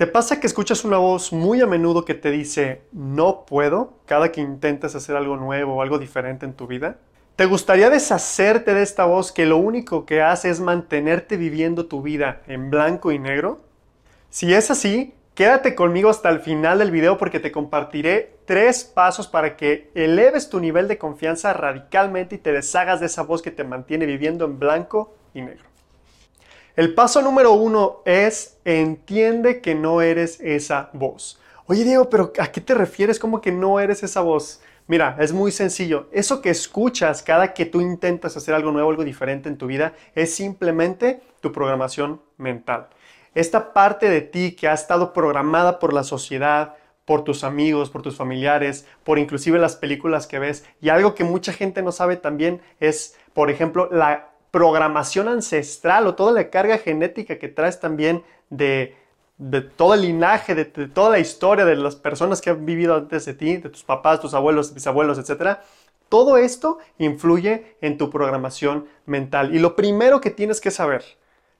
¿Te pasa que escuchas una voz muy a menudo que te dice no puedo cada que intentas hacer algo nuevo o algo diferente en tu vida? ¿Te gustaría deshacerte de esta voz que lo único que hace es mantenerte viviendo tu vida en blanco y negro? Si es así, quédate conmigo hasta el final del video porque te compartiré tres pasos para que eleves tu nivel de confianza radicalmente y te deshagas de esa voz que te mantiene viviendo en blanco y negro. El paso número uno es entiende que no eres esa voz. Oye Diego, pero ¿a qué te refieres? ¿Cómo que no eres esa voz? Mira, es muy sencillo. Eso que escuchas cada que tú intentas hacer algo nuevo, algo diferente en tu vida, es simplemente tu programación mental. Esta parte de ti que ha estado programada por la sociedad, por tus amigos, por tus familiares, por inclusive las películas que ves. Y algo que mucha gente no sabe también es, por ejemplo, la programación ancestral o toda la carga genética que traes también de, todo el linaje, de, toda la historia de las personas que han vivido antes de ti, de tus papás, tus abuelos, bisabuelos, etc. Todo esto influye en tu programación mental. Y lo primero que tienes que saber,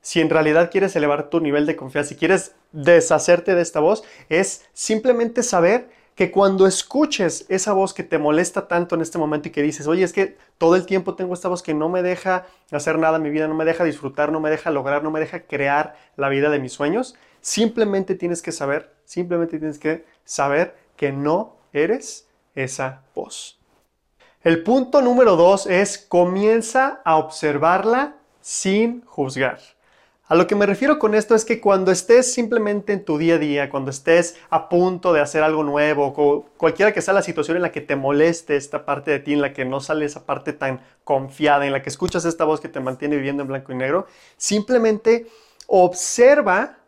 si en realidad quieres elevar tu nivel de confianza, si quieres deshacerte de esta voz, es simplemente saber que cuando escuches esa voz que te molesta tanto en este momento y que dices, oye, es que todo el tiempo tengo esta voz que no me deja hacer nada mi vida, no me deja disfrutar, no me deja lograr, no me deja crear la vida de mis sueños, simplemente tienes que saber, simplemente tienes que saber que no eres esa voz. El punto número dos es comienza a observarla sin juzgar. A lo que me refiero con esto es que cuando estés simplemente en tu día a día, cuando estés a punto de hacer algo nuevo, cualquiera que sea la situación en la que te moleste esta parte de ti, en la que no sale esa parte tan confiada, en la que escuchas esta voz que te mantiene viviendo en blanco y negro, simplemente observa,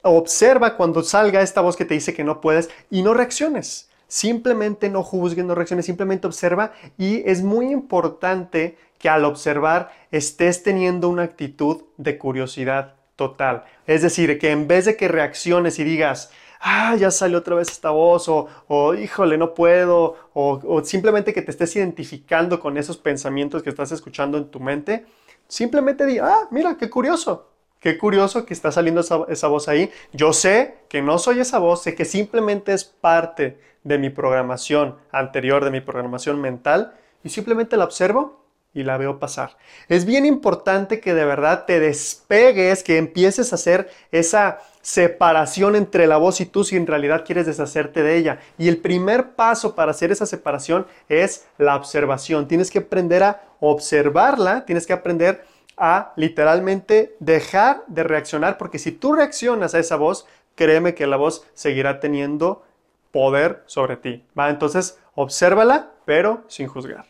observa cuando salga esta voz que te dice que no puedes y no reacciones. Simplemente no juzgues, no reacciones, simplemente observa y es muy importante que al observar estés teniendo una actitud de curiosidad total. Es decir, que en vez de que reacciones y digas, ah, ya salió otra vez esta voz, o, híjole, no puedo, o, o, simplemente que te estés identificando con esos pensamientos que estás escuchando en tu mente, simplemente di, ah, mira, qué curioso, qué curioso que está saliendo esa, esa voz ahí. Yo sé que no soy esa voz, sé que simplemente es parte de mi programación anterior, de mi programación mental, y simplemente la observo y la veo pasar. Es bien importante que de verdad te despegues, que empieces a hacer esa separación entre la voz y tú si en realidad quieres deshacerte de ella. Y el primer paso para hacer esa separación es la observación. Tienes que aprender a observarla, tienes que aprender a literalmente dejar de reaccionar, porque si tú reaccionas a esa voz, créeme que la voz seguirá teniendo poder sobre ti. ¿va? Entonces, obsérvala, pero sin juzgar.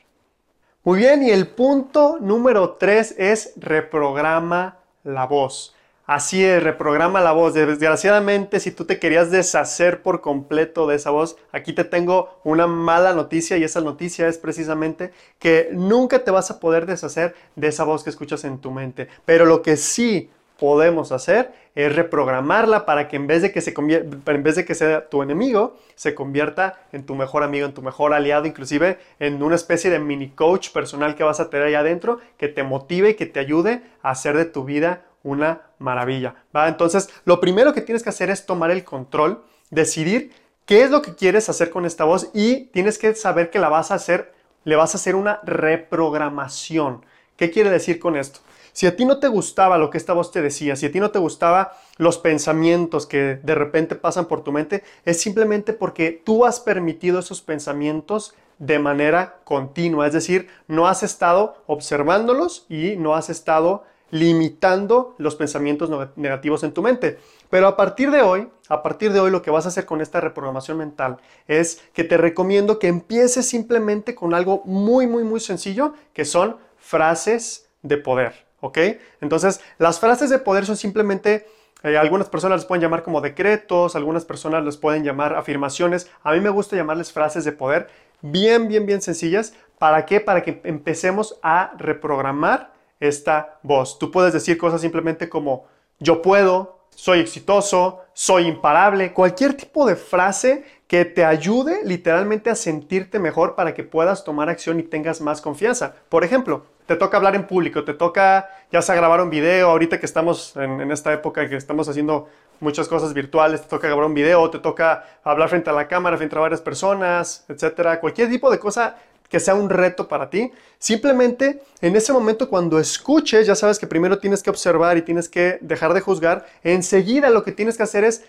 Muy bien, y el punto número tres es reprograma la voz. Así es, reprograma la voz. Desgraciadamente, si tú te querías deshacer por completo de esa voz, aquí te tengo una mala noticia y esa noticia es precisamente que nunca te vas a poder deshacer de esa voz que escuchas en tu mente. Pero lo que sí podemos hacer es reprogramarla para que en vez de que, se en vez de que sea tu enemigo, se convierta en tu mejor amigo, en tu mejor aliado, inclusive en una especie de mini coach personal que vas a tener ahí adentro, que te motive y que te ayude a hacer de tu vida una maravilla. ¿va? Entonces, lo primero que tienes que hacer es tomar el control, decidir qué es lo que quieres hacer con esta voz y tienes que saber que la vas a hacer, le vas a hacer una reprogramación. ¿Qué quiere decir con esto? Si a ti no te gustaba lo que esta voz te decía, si a ti no te gustaba los pensamientos que de repente pasan por tu mente, es simplemente porque tú has permitido esos pensamientos de manera continua, es decir, no has estado observándolos y no has estado limitando los pensamientos negativos en tu mente. Pero a partir de hoy, a partir de hoy lo que vas a hacer con esta reprogramación mental es que te recomiendo que empieces simplemente con algo muy, muy, muy sencillo, que son frases de poder. ¿ok? Entonces, las frases de poder son simplemente, eh, algunas personas les pueden llamar como decretos, algunas personas les pueden llamar afirmaciones. A mí me gusta llamarles frases de poder bien, bien, bien sencillas. ¿Para qué? Para que empecemos a reprogramar esta voz. Tú puedes decir cosas simplemente como yo puedo, soy exitoso, soy imparable, cualquier tipo de frase que te ayude literalmente a sentirte mejor para que puedas tomar acción y tengas más confianza. Por ejemplo, te toca hablar en público, te toca ya sea grabar un video, ahorita que estamos en, esta época que estamos haciendo muchas cosas virtuales, te toca grabar un video, te toca hablar frente a la cámara, frente a varias personas, etcétera, cualquier tipo de cosa que sea un reto para ti. Simplemente en ese momento cuando escuches, ya sabes que primero tienes que observar y tienes que dejar de juzgar, enseguida lo que tienes que hacer es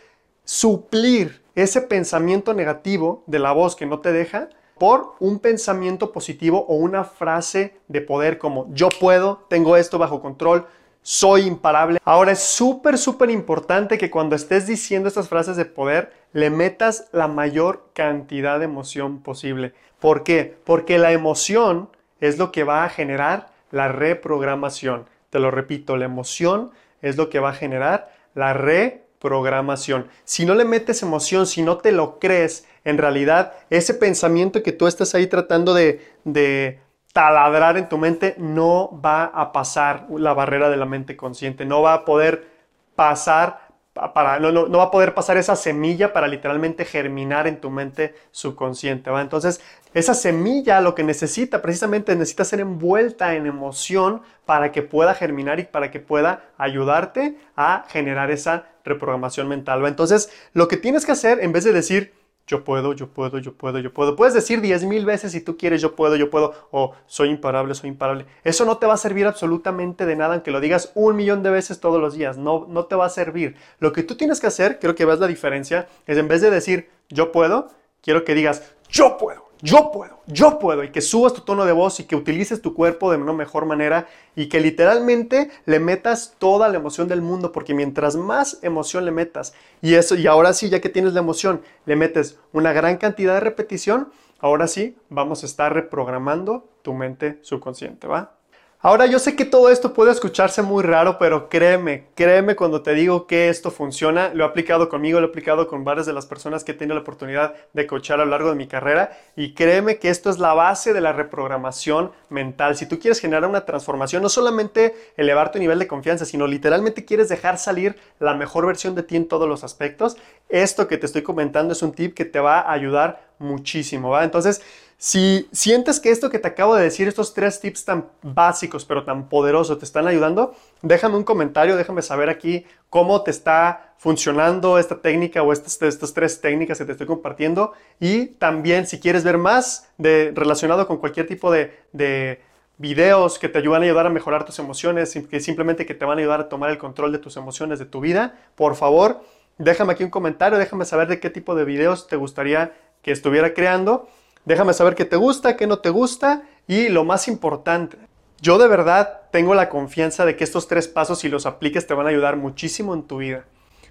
suplir ese pensamiento negativo de la voz que no te deja por un pensamiento positivo o una frase de poder como yo puedo, tengo esto bajo control, soy imparable. Ahora es súper, súper importante que cuando estés diciendo estas frases de poder, le metas la mayor cantidad de emoción posible. ¿Por qué? Porque la emoción es lo que va a generar la reprogramación. Te lo repito, la emoción es lo que va a generar la reprogramación. Si no le metes emoción, si no te lo crees, en realidad ese pensamiento que tú estás ahí tratando de, de taladrar en tu mente, no va a pasar la barrera de la mente consciente, no va a poder pasar para, no, no, va a poder pasar esa semilla para literalmente germinar en tu mente subconsciente. ¿va? Entonces, esa semilla lo que necesita precisamente necesita ser envuelta en emoción para que pueda germinar y para que pueda ayudarte a generar esa reprogramación mental. ¿va? Entonces, lo que tienes que hacer en vez de decir, yo puedo, yo puedo, yo puedo, yo puedo. Puedes decir diez mil veces si tú quieres, yo puedo, yo puedo, o soy imparable, soy imparable. Eso no te va a servir absolutamente de nada, aunque lo digas un millón de veces todos los días. No, no te va a servir. Lo que tú tienes que hacer, creo que ves la diferencia, es en vez de decir yo puedo, quiero que digas yo puedo yo puedo, yo puedo, y que subas tu tono de voz y que utilices tu cuerpo de una mejor manera y que literalmente le metas toda la emoción del mundo, porque mientras más emoción le metas, y eso, y ahora sí, ya que tienes la emoción, le metes una gran cantidad de repetición, ahora sí, vamos a estar reprogramando tu mente subconsciente, ¿va? Ahora yo sé que todo esto puede escucharse muy raro, pero créeme, créeme cuando te digo que esto funciona. Lo he aplicado conmigo, lo he aplicado con varias de las personas que he tenido la oportunidad de coachar a lo largo de mi carrera y créeme que esto es la base de la reprogramación mental. Si tú quieres generar una transformación, no solamente elevar tu nivel de confianza, sino literalmente quieres dejar salir la mejor versión de ti en todos los aspectos, esto que te estoy comentando es un tip que te va a ayudar muchísimo, ¿va? Entonces, si sientes que esto que te acabo de decir, estos tres tips tan básicos pero tan poderosos te están ayudando, déjame un comentario, déjame saber aquí cómo te está funcionando esta técnica o estas, estas tres técnicas que te estoy compartiendo. Y también si quieres ver más de, relacionado con cualquier tipo de, de videos que te ayudan a ayudar a mejorar tus emociones, que simplemente que te van a ayudar a tomar el control de tus emociones, de tu vida, por favor, déjame aquí un comentario, déjame saber de qué tipo de videos te gustaría que estuviera creando Déjame saber qué te gusta, qué no te gusta y lo más importante, yo de verdad tengo la confianza de que estos tres pasos si los apliques te van a ayudar muchísimo en tu vida.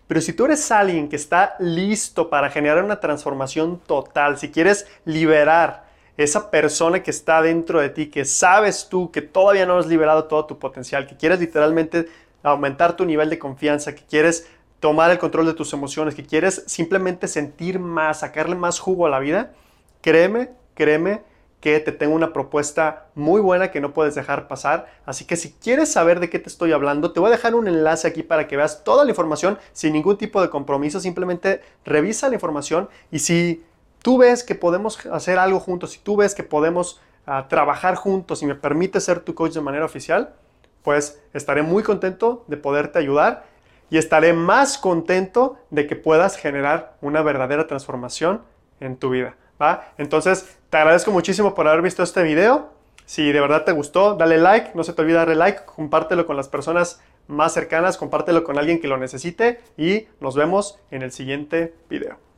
Pero si tú eres alguien que está listo para generar una transformación total, si quieres liberar esa persona que está dentro de ti, que sabes tú que todavía no has liberado todo tu potencial, que quieres literalmente aumentar tu nivel de confianza, que quieres tomar el control de tus emociones, que quieres simplemente sentir más, sacarle más jugo a la vida, Créeme, créeme que te tengo una propuesta muy buena que no puedes dejar pasar. Así que si quieres saber de qué te estoy hablando, te voy a dejar un enlace aquí para que veas toda la información sin ningún tipo de compromiso. Simplemente revisa la información y si tú ves que podemos hacer algo juntos, si tú ves que podemos ah, trabajar juntos y me permite ser tu coach de manera oficial, pues estaré muy contento de poderte ayudar y estaré más contento de que puedas generar una verdadera transformación en tu vida. Entonces, te agradezco muchísimo por haber visto este video. Si de verdad te gustó, dale like, no se te olvide darle like, compártelo con las personas más cercanas, compártelo con alguien que lo necesite y nos vemos en el siguiente video.